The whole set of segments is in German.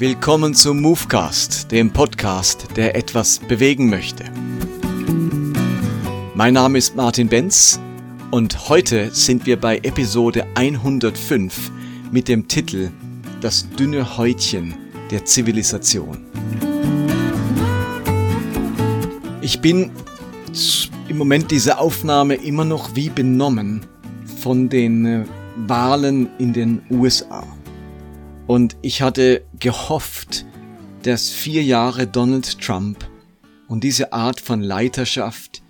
Willkommen zum Movecast, dem Podcast, der etwas bewegen möchte. Mein Name ist Martin Benz und heute sind wir bei Episode 105 mit dem Titel Das dünne Häutchen der Zivilisation. Ich bin im Moment dieser Aufnahme immer noch wie benommen von den äh, Wahlen in den USA. Und ich hatte gehofft, dass vier Jahre Donald Trump und diese Art von Leiterschaft,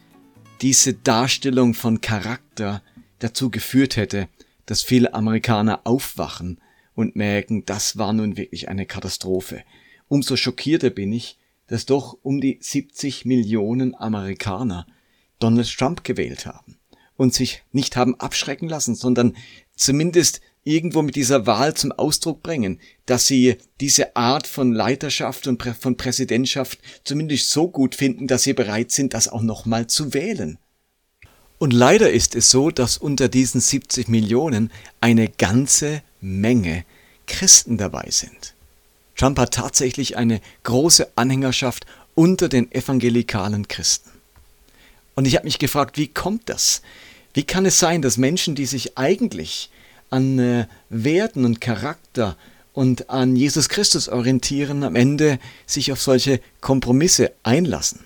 diese Darstellung von Charakter dazu geführt hätte, dass viele Amerikaner aufwachen und merken, das war nun wirklich eine Katastrophe. Umso schockierter bin ich, dass doch um die 70 Millionen Amerikaner Donald Trump gewählt haben und sich nicht haben abschrecken lassen, sondern zumindest irgendwo mit dieser Wahl zum Ausdruck bringen, dass sie diese Art von Leiterschaft und von Präsidentschaft zumindest so gut finden, dass sie bereit sind, das auch nochmal zu wählen. Und leider ist es so, dass unter diesen 70 Millionen eine ganze Menge Christen dabei sind. Trump hat tatsächlich eine große Anhängerschaft unter den evangelikalen Christen. Und ich habe mich gefragt, wie kommt das? Wie kann es sein, dass Menschen, die sich eigentlich an äh, Werten und Charakter und an Jesus Christus orientieren, am Ende sich auf solche Kompromisse einlassen.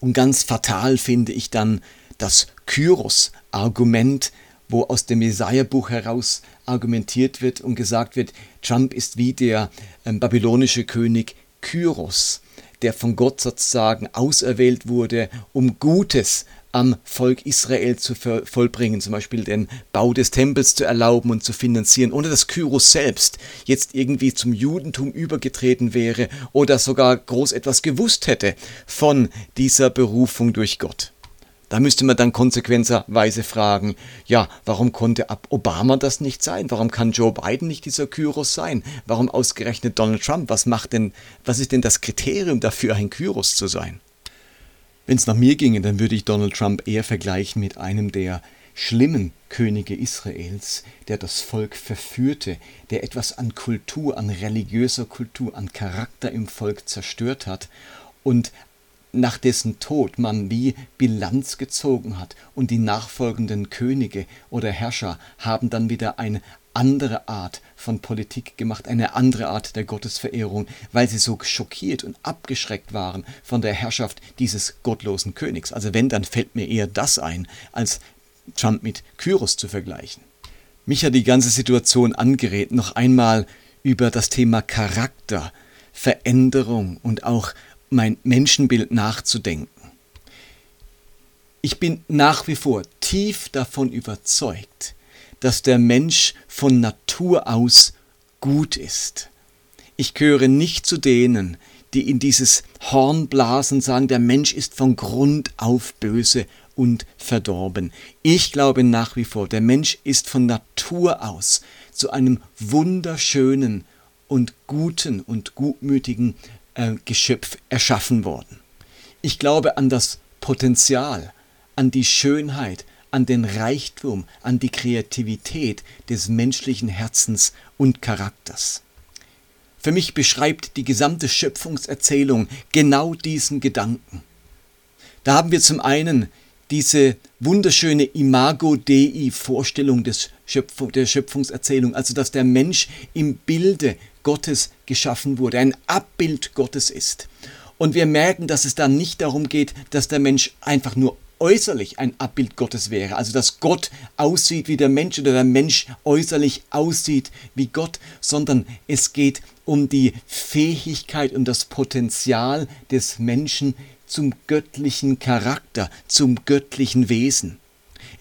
Und ganz fatal finde ich dann das Kyros-Argument, wo aus dem Jesaja-Buch heraus argumentiert wird und gesagt wird, Trump ist wie der äh, babylonische König Kyros, der von Gott sozusagen auserwählt wurde, um Gutes am Volk Israel zu vollbringen, zum Beispiel den Bau des Tempels zu erlauben und zu finanzieren, ohne dass Kyros selbst jetzt irgendwie zum Judentum übergetreten wäre oder sogar groß etwas gewusst hätte von dieser Berufung durch Gott. Da müsste man dann konsequenterweise fragen, ja, warum konnte Obama das nicht sein? Warum kann Joe Biden nicht dieser Kyros sein? Warum ausgerechnet Donald Trump? Was macht denn, was ist denn das Kriterium dafür, ein Kyros zu sein? Wenn es nach mir ginge, dann würde ich Donald Trump eher vergleichen mit einem der schlimmen Könige Israels, der das Volk verführte, der etwas an Kultur, an religiöser Kultur, an Charakter im Volk zerstört hat und nach dessen Tod man wie Bilanz gezogen hat und die nachfolgenden Könige oder Herrscher haben dann wieder ein andere Art von Politik gemacht, eine andere Art der Gottesverehrung, weil sie so schockiert und abgeschreckt waren von der Herrschaft dieses gottlosen Königs. Also wenn, dann fällt mir eher das ein, als Trump mit Kyros zu vergleichen. Mich hat die ganze Situation angerät, noch einmal über das Thema Charakter, Veränderung und auch mein Menschenbild nachzudenken. Ich bin nach wie vor tief davon überzeugt, dass der Mensch von Natur aus gut ist. Ich gehöre nicht zu denen, die in dieses Horn blasen, sagen, der Mensch ist von Grund auf böse und verdorben. Ich glaube nach wie vor, der Mensch ist von Natur aus zu einem wunderschönen und guten und gutmütigen äh, Geschöpf erschaffen worden. Ich glaube an das Potenzial, an die Schönheit, an den Reichtum, an die Kreativität des menschlichen Herzens und Charakters. Für mich beschreibt die gesamte Schöpfungserzählung genau diesen Gedanken. Da haben wir zum einen diese wunderschöne Imago Dei Vorstellung des Schöpfung, der Schöpfungserzählung, also dass der Mensch im Bilde Gottes geschaffen wurde, ein Abbild Gottes ist. Und wir merken, dass es dann nicht darum geht, dass der Mensch einfach nur äußerlich ein Abbild Gottes wäre, also dass Gott aussieht wie der Mensch oder der Mensch äußerlich aussieht wie Gott, sondern es geht um die Fähigkeit und das Potenzial des Menschen zum göttlichen Charakter, zum göttlichen Wesen.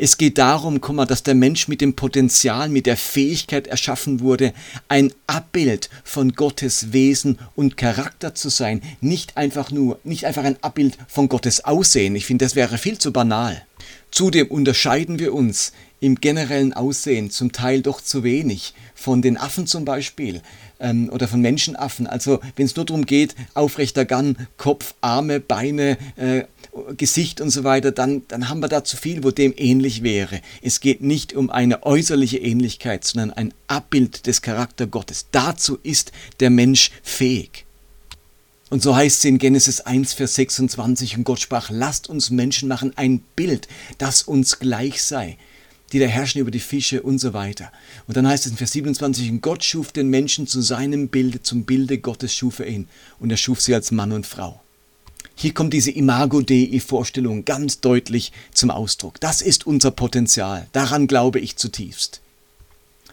Es geht darum, dass der Mensch mit dem Potenzial, mit der Fähigkeit erschaffen wurde, ein Abbild von Gottes Wesen und Charakter zu sein, nicht einfach nur, nicht einfach ein Abbild von Gottes Aussehen. Ich finde, das wäre viel zu banal. Zudem unterscheiden wir uns im generellen Aussehen zum Teil doch zu wenig. Von den Affen zum Beispiel ähm, oder von Menschenaffen. Also wenn es nur darum geht, aufrechter Gang, Kopf, Arme, Beine, äh, Gesicht und so weiter, dann, dann haben wir da zu viel, wo dem ähnlich wäre. Es geht nicht um eine äußerliche Ähnlichkeit, sondern ein Abbild des Charakter Gottes. Dazu ist der Mensch fähig. Und so heißt es in Genesis 1, Vers 26, und Gott sprach, lasst uns Menschen machen ein Bild, das uns gleich sei, die da herrschen über die Fische und so weiter. Und dann heißt es in Vers 27, und Gott schuf den Menschen zu seinem Bilde, zum Bilde Gottes schuf er ihn, und er schuf sie als Mann und Frau. Hier kommt diese Imago Dei-Vorstellung ganz deutlich zum Ausdruck. Das ist unser Potenzial, daran glaube ich zutiefst.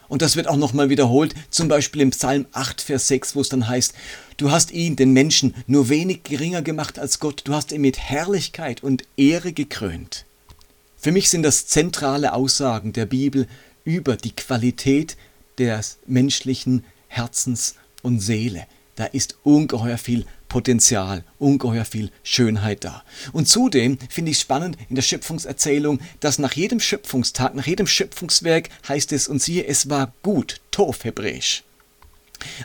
Und das wird auch nochmal wiederholt, zum Beispiel im Psalm 8, Vers 6, wo es dann heißt, du hast ihn, den Menschen, nur wenig geringer gemacht als Gott, du hast ihn mit Herrlichkeit und Ehre gekrönt. Für mich sind das zentrale Aussagen der Bibel über die Qualität des menschlichen Herzens und Seele. Da ist ungeheuer viel Potenzial, ungeheuer viel Schönheit da. Und zudem finde ich spannend in der Schöpfungserzählung, dass nach jedem Schöpfungstag, nach jedem Schöpfungswerk heißt es, und siehe, es war gut, Tov hebräisch.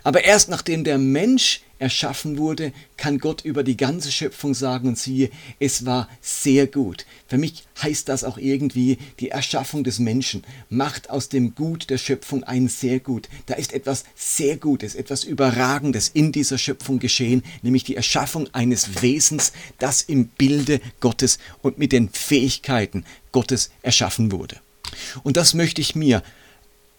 Aber erst nachdem der Mensch erschaffen wurde, kann Gott über die ganze Schöpfung sagen und siehe, es war sehr gut. Für mich heißt das auch irgendwie, die Erschaffung des Menschen macht aus dem Gut der Schöpfung ein sehr gut. Da ist etwas sehr Gutes, etwas Überragendes in dieser Schöpfung geschehen, nämlich die Erschaffung eines Wesens, das im Bilde Gottes und mit den Fähigkeiten Gottes erschaffen wurde. Und das möchte ich mir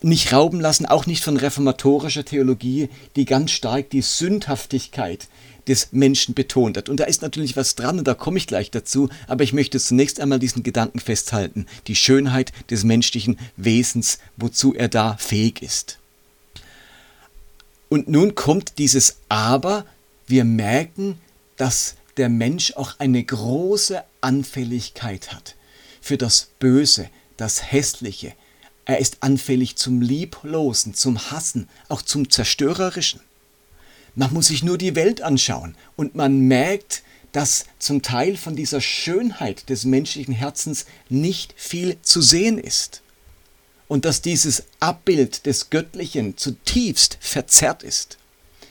nicht rauben lassen, auch nicht von reformatorischer Theologie, die ganz stark die Sündhaftigkeit des Menschen betont hat. Und da ist natürlich was dran und da komme ich gleich dazu, aber ich möchte zunächst einmal diesen Gedanken festhalten, die Schönheit des menschlichen Wesens, wozu er da fähig ist. Und nun kommt dieses Aber, wir merken, dass der Mensch auch eine große Anfälligkeit hat für das Böse, das Hässliche, er ist anfällig zum Lieblosen, zum Hassen, auch zum Zerstörerischen. Man muss sich nur die Welt anschauen und man merkt, dass zum Teil von dieser Schönheit des menschlichen Herzens nicht viel zu sehen ist. Und dass dieses Abbild des Göttlichen zutiefst verzerrt ist.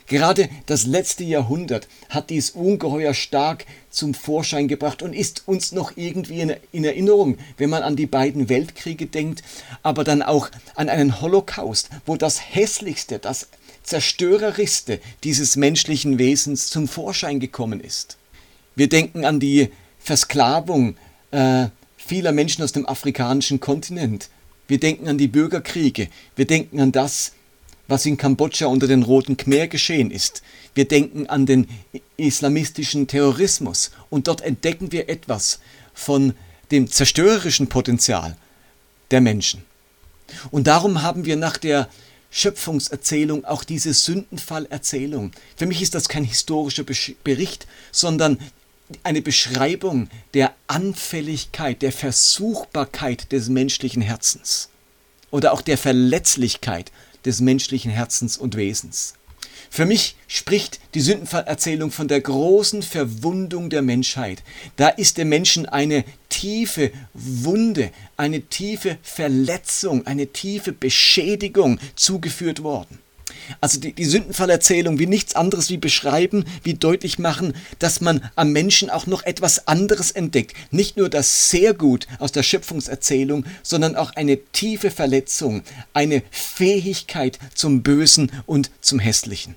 Gerade das letzte Jahrhundert hat dies ungeheuer stark zum Vorschein gebracht und ist uns noch irgendwie in, Erinnerung, wenn man an die beiden Weltkriege denkt, aber dann auch an einen Holocaust, wo das Hässlichste, das Zerstörerischste dieses menschlichen Wesens zum Vorschein gekommen ist. Wir denken an die Versklavung äh, vieler Menschen aus dem afrikanischen Kontinent. Wir denken an die Bürgerkriege. Wir denken an das, was in Kambodscha unter den Roten Khmer geschehen ist. Wir denken an den islamistischen Terrorismus und dort entdecken wir etwas von dem zerstörerischen Potenzial der Menschen. Und darum haben wir nach der Schöpfungserzählung auch diese Sündenfallerzählung. Für mich ist das kein historischer Bericht, sondern eine Beschreibung der Anfälligkeit, der Versuchbarkeit des menschlichen Herzens oder auch der Verletzlichkeit des menschlichen Herzens und Wesens. Für mich spricht die Sündenfallerzählung von der großen Verwundung der Menschheit. Da ist dem Menschen eine tiefe Wunde, eine tiefe Verletzung, eine tiefe Beschädigung zugeführt worden. Also die, die Sündenfallerzählung wie nichts anderes wie beschreiben, wie deutlich machen, dass man am Menschen auch noch etwas anderes entdeckt. Nicht nur das sehr gut aus der Schöpfungserzählung, sondern auch eine tiefe Verletzung, eine Fähigkeit zum Bösen und zum Hässlichen.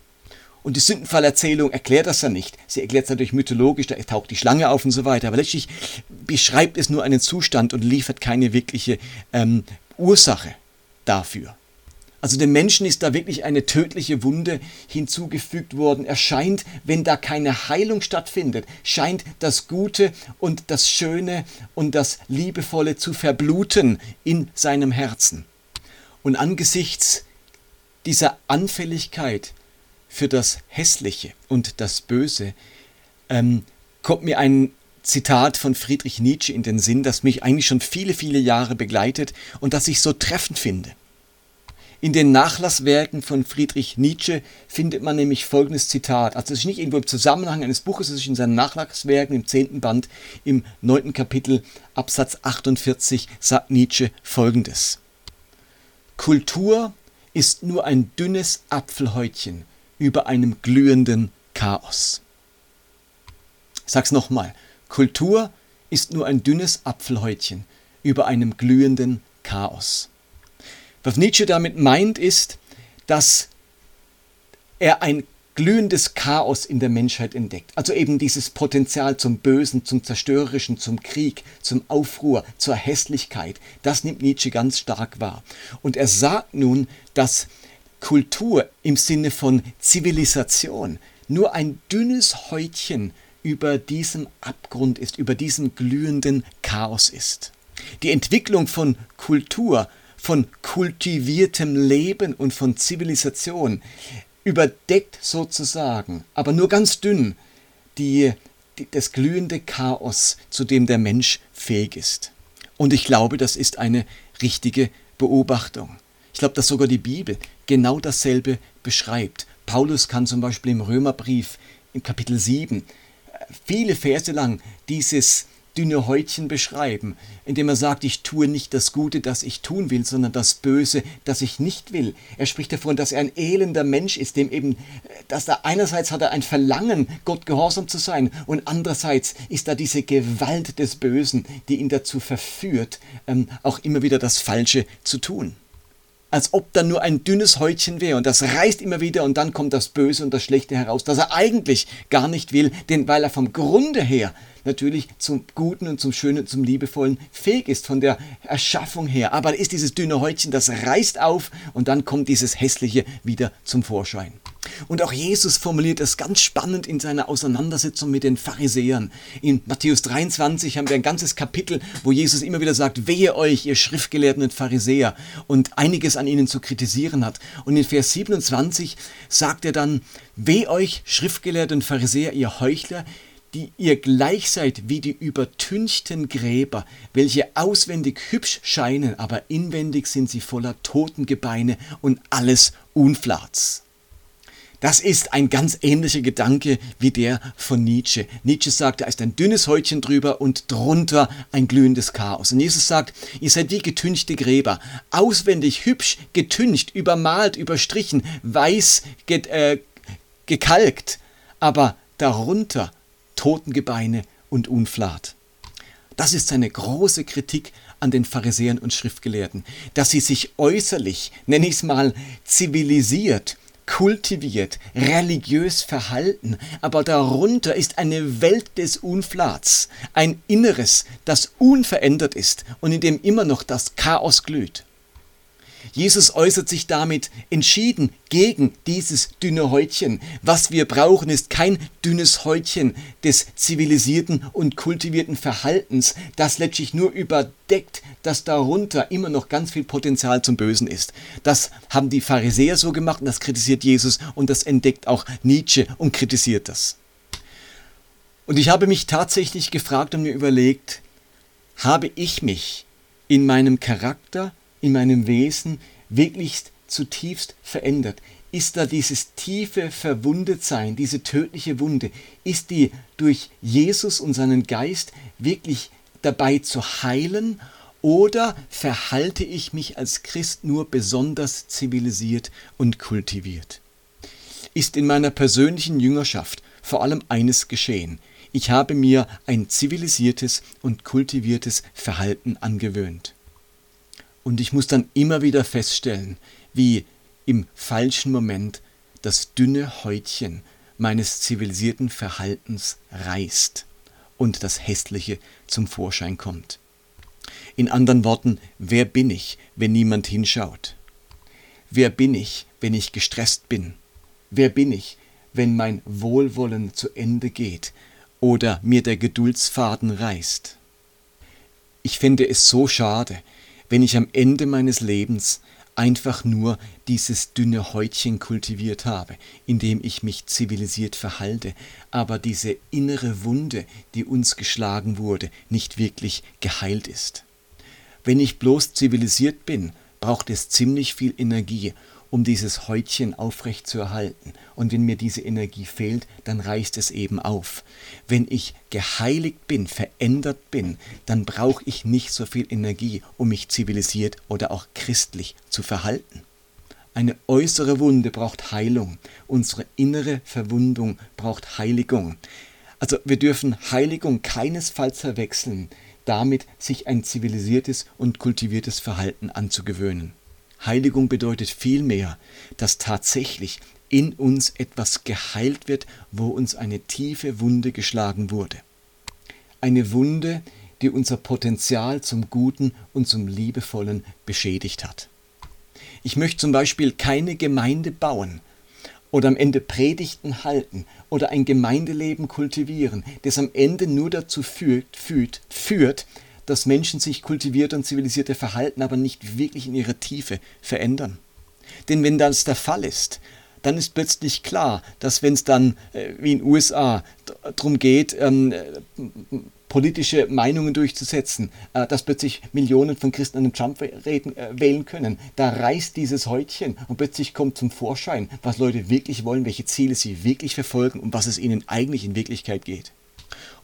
Und die Sündenfallerzählung erklärt das ja nicht. Sie erklärt es natürlich mythologisch, da taucht die Schlange auf und so weiter. Aber letztlich beschreibt es nur einen Zustand und liefert keine wirkliche ähm, Ursache dafür. Also dem Menschen ist da wirklich eine tödliche Wunde hinzugefügt worden. Er scheint, wenn da keine Heilung stattfindet, scheint das Gute und das Schöne und das Liebevolle zu verbluten in seinem Herzen. Und angesichts dieser Anfälligkeit für das Hässliche und das Böse ähm, kommt mir ein Zitat von Friedrich Nietzsche in den Sinn, das mich eigentlich schon viele, viele Jahre begleitet und das ich so treffend finde. In den Nachlasswerken von Friedrich Nietzsche findet man nämlich folgendes Zitat. Also es ist nicht irgendwo im Zusammenhang eines Buches, es ist in seinen Nachlasswerken im zehnten Band im neunten Kapitel Absatz 48 sagt Nietzsche folgendes. Kultur ist nur ein dünnes Apfelhäutchen über einem glühenden Chaos. Ich sag's nochmal. Kultur ist nur ein dünnes Apfelhäutchen über einem glühenden Chaos. Was Nietzsche damit meint, ist, dass er ein glühendes Chaos in der Menschheit entdeckt. Also eben dieses Potenzial zum Bösen, zum Zerstörerischen, zum Krieg, zum Aufruhr, zur Hässlichkeit. Das nimmt Nietzsche ganz stark wahr. Und er sagt nun, dass Kultur im Sinne von Zivilisation nur ein dünnes Häutchen über diesem Abgrund ist, über diesem glühenden Chaos ist. Die Entwicklung von Kultur, von kultiviertem Leben und von Zivilisation überdeckt sozusagen, aber nur ganz dünn, die, die, das glühende Chaos, zu dem der Mensch fähig ist. Und ich glaube, das ist eine richtige Beobachtung. Ich glaube, dass sogar die Bibel genau dasselbe beschreibt. Paulus kann zum Beispiel im Römerbrief im Kapitel 7 viele Verse lang dieses dünne Häutchen beschreiben, indem er sagt, ich tue nicht das Gute, das ich tun will, sondern das Böse, das ich nicht will. Er spricht davon, dass er ein elender Mensch ist, dem eben, dass er einerseits hat er ein Verlangen, Gott gehorsam zu sein, und andererseits ist da diese Gewalt des Bösen, die ihn dazu verführt, ähm, auch immer wieder das Falsche zu tun als ob da nur ein dünnes Häutchen wäre und das reißt immer wieder und dann kommt das Böse und das Schlechte heraus, das er eigentlich gar nicht will, denn weil er vom Grunde her natürlich zum Guten und zum Schönen, zum Liebevollen fähig ist, von der Erschaffung her. Aber ist dieses dünne Häutchen, das reißt auf und dann kommt dieses Hässliche wieder zum Vorschein. Und auch Jesus formuliert es ganz spannend in seiner Auseinandersetzung mit den Pharisäern. In Matthäus 23 haben wir ein ganzes Kapitel, wo Jesus immer wieder sagt, wehe euch, ihr Schriftgelehrten und Pharisäer, und einiges an ihnen zu kritisieren hat. Und in Vers 27 sagt er dann, weh euch, Schriftgelehrte und Pharisäer, ihr Heuchler, die ihr gleich seid wie die übertünchten Gräber, welche auswendig hübsch scheinen, aber inwendig sind sie voller Totengebeine und alles Unflats. Das ist ein ganz ähnlicher Gedanke wie der von Nietzsche. Nietzsche sagt, da ist ein dünnes Häutchen drüber und drunter ein glühendes Chaos. Und Jesus sagt, ihr seid wie getünchte Gräber, auswendig hübsch getüncht, übermalt, überstrichen, weiß ge äh, gekalkt, aber darunter Totengebeine und Unflat. Das ist seine große Kritik an den Pharisäern und Schriftgelehrten, dass sie sich äußerlich, nenne ich es mal, zivilisiert, kultiviert, religiös verhalten, aber darunter ist eine Welt des Unflats, ein Inneres, das unverändert ist und in dem immer noch das Chaos glüht. Jesus äußert sich damit entschieden gegen dieses dünne Häutchen. Was wir brauchen, ist kein dünnes Häutchen des zivilisierten und kultivierten Verhaltens, das letztlich nur überdeckt, dass darunter immer noch ganz viel Potenzial zum Bösen ist. Das haben die Pharisäer so gemacht und das kritisiert Jesus und das entdeckt auch Nietzsche und kritisiert das. Und ich habe mich tatsächlich gefragt und mir überlegt, habe ich mich in meinem Charakter in meinem Wesen wirklich zutiefst verändert? Ist da dieses tiefe Verwundetsein, diese tödliche Wunde, ist die durch Jesus und seinen Geist wirklich dabei zu heilen oder verhalte ich mich als Christ nur besonders zivilisiert und kultiviert? Ist in meiner persönlichen Jüngerschaft vor allem eines geschehen. Ich habe mir ein zivilisiertes und kultiviertes Verhalten angewöhnt. Und ich muss dann immer wieder feststellen, wie im falschen Moment das dünne Häutchen meines zivilisierten Verhaltens reißt und das Hässliche zum Vorschein kommt. In anderen Worten, wer bin ich, wenn niemand hinschaut? Wer bin ich, wenn ich gestresst bin? Wer bin ich, wenn mein Wohlwollen zu Ende geht oder mir der Geduldsfaden reißt? Ich finde es so schade, wenn ich am Ende meines Lebens einfach nur dieses dünne Häutchen kultiviert habe, indem ich mich zivilisiert verhalte, aber diese innere Wunde, die uns geschlagen wurde, nicht wirklich geheilt ist. Wenn ich bloß zivilisiert bin, braucht es ziemlich viel Energie, um dieses Häutchen aufrecht zu erhalten. Und wenn mir diese Energie fehlt, dann reißt es eben auf. Wenn ich geheiligt bin, verändert bin, dann brauche ich nicht so viel Energie, um mich zivilisiert oder auch christlich zu verhalten. Eine äußere Wunde braucht Heilung, unsere innere Verwundung braucht Heiligung. Also wir dürfen Heiligung keinesfalls verwechseln, damit sich ein zivilisiertes und kultiviertes Verhalten anzugewöhnen. Heiligung bedeutet vielmehr, dass tatsächlich in uns etwas geheilt wird, wo uns eine tiefe Wunde geschlagen wurde. Eine Wunde, die unser Potenzial zum Guten und zum Liebevollen beschädigt hat. Ich möchte zum Beispiel keine Gemeinde bauen oder am Ende Predigten halten oder ein Gemeindeleben kultivieren, das am Ende nur dazu führt, führt, führt dass Menschen sich kultiviert und zivilisierte verhalten, aber nicht wirklich in ihrer Tiefe verändern. Denn wenn das der Fall ist, dann ist plötzlich klar, dass wenn es dann, äh, wie in den USA, darum geht, ähm, politische Meinungen durchzusetzen, äh, dass plötzlich Millionen von Christen einen Trump reden, äh, wählen können, da reißt dieses Häutchen und plötzlich kommt zum Vorschein, was Leute wirklich wollen, welche Ziele sie wirklich verfolgen und was es ihnen eigentlich in Wirklichkeit geht.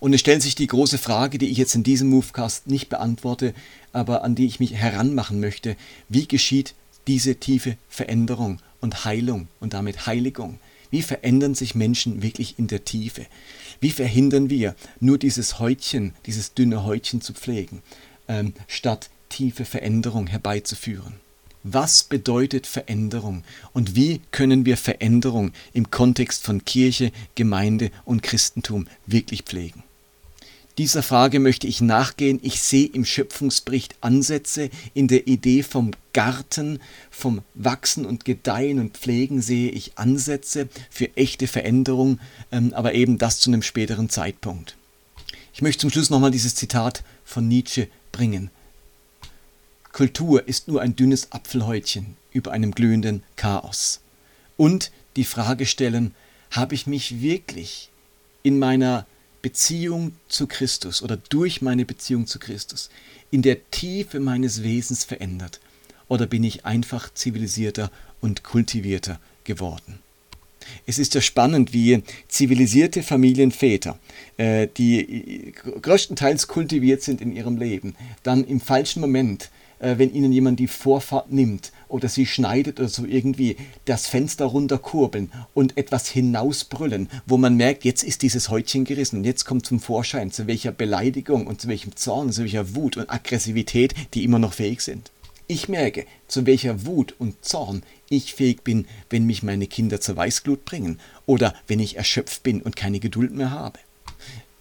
Und es stellt sich die große Frage, die ich jetzt in diesem Movecast nicht beantworte, aber an die ich mich heranmachen möchte. Wie geschieht diese tiefe Veränderung und Heilung und damit Heiligung? Wie verändern sich Menschen wirklich in der Tiefe? Wie verhindern wir, nur dieses Häutchen, dieses dünne Häutchen zu pflegen, ähm, statt tiefe Veränderung herbeizuführen? Was bedeutet Veränderung und wie können wir Veränderung im Kontext von Kirche, Gemeinde und Christentum wirklich pflegen? Dieser Frage möchte ich nachgehen. Ich sehe im Schöpfungsbericht Ansätze in der Idee vom Garten, vom Wachsen und Gedeihen und Pflegen sehe ich Ansätze für echte Veränderung, ähm, aber eben das zu einem späteren Zeitpunkt. Ich möchte zum Schluss nochmal dieses Zitat von Nietzsche bringen. Kultur ist nur ein dünnes Apfelhäutchen über einem glühenden Chaos. Und die Frage stellen, habe ich mich wirklich in meiner Beziehung zu Christus oder durch meine Beziehung zu Christus in der Tiefe meines Wesens verändert? Oder bin ich einfach zivilisierter und kultivierter geworden? Es ist ja spannend, wie zivilisierte Familienväter, äh, die größtenteils kultiviert sind in ihrem Leben, dann im falschen Moment äh, wenn ihnen jemand die Vorfahrt nimmt oder sie schneidet oder so irgendwie das Fenster runterkurbeln und etwas hinausbrüllen, wo man merkt, jetzt ist dieses Häutchen gerissen und jetzt kommt zum Vorschein, zu welcher Beleidigung und zu welchem Zorn, zu welcher Wut und Aggressivität die immer noch fähig sind. Ich merke, zu welcher Wut und Zorn ich fähig bin, wenn mich meine Kinder zur Weißglut bringen oder wenn ich erschöpft bin und keine Geduld mehr habe.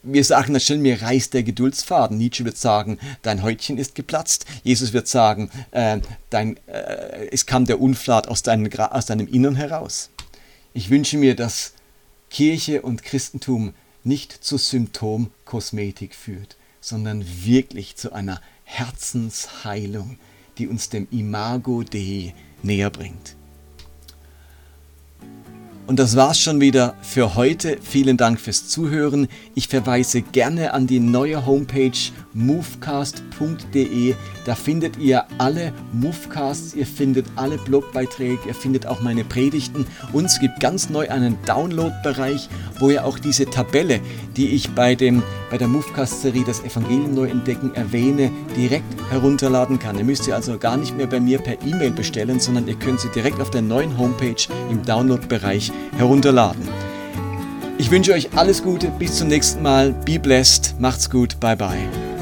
Wir sagen dann schnell, mir reißt der Geduldsfaden. Nietzsche wird sagen, dein Häutchen ist geplatzt. Jesus wird sagen, äh, dein, äh, es kam der Unflat aus, deinem, aus deinem Innern heraus. Ich wünsche mir, dass Kirche und Christentum nicht zu Symptomkosmetik führt, sondern wirklich zu einer Herzensheilung, die uns dem Imago Dei näher bringt. Und das war's schon wieder für heute. Vielen Dank fürs Zuhören. Ich verweise gerne an die neue Homepage movecast.de. Da findet ihr alle Movecasts, ihr findet alle Blogbeiträge, ihr findet auch meine Predigten. Und es gibt ganz neu einen Download-Bereich, wo ihr auch diese Tabelle, die ich bei, dem, bei der Movecast-Serie Das Evangelium neu entdecken erwähne, direkt herunterladen kann. Ihr müsst sie also gar nicht mehr bei mir per E-Mail bestellen, sondern ihr könnt sie direkt auf der neuen Homepage im Download-Bereich herunterladen. Ich wünsche euch alles Gute, bis zum nächsten Mal. Be blessed, macht's gut, bye bye.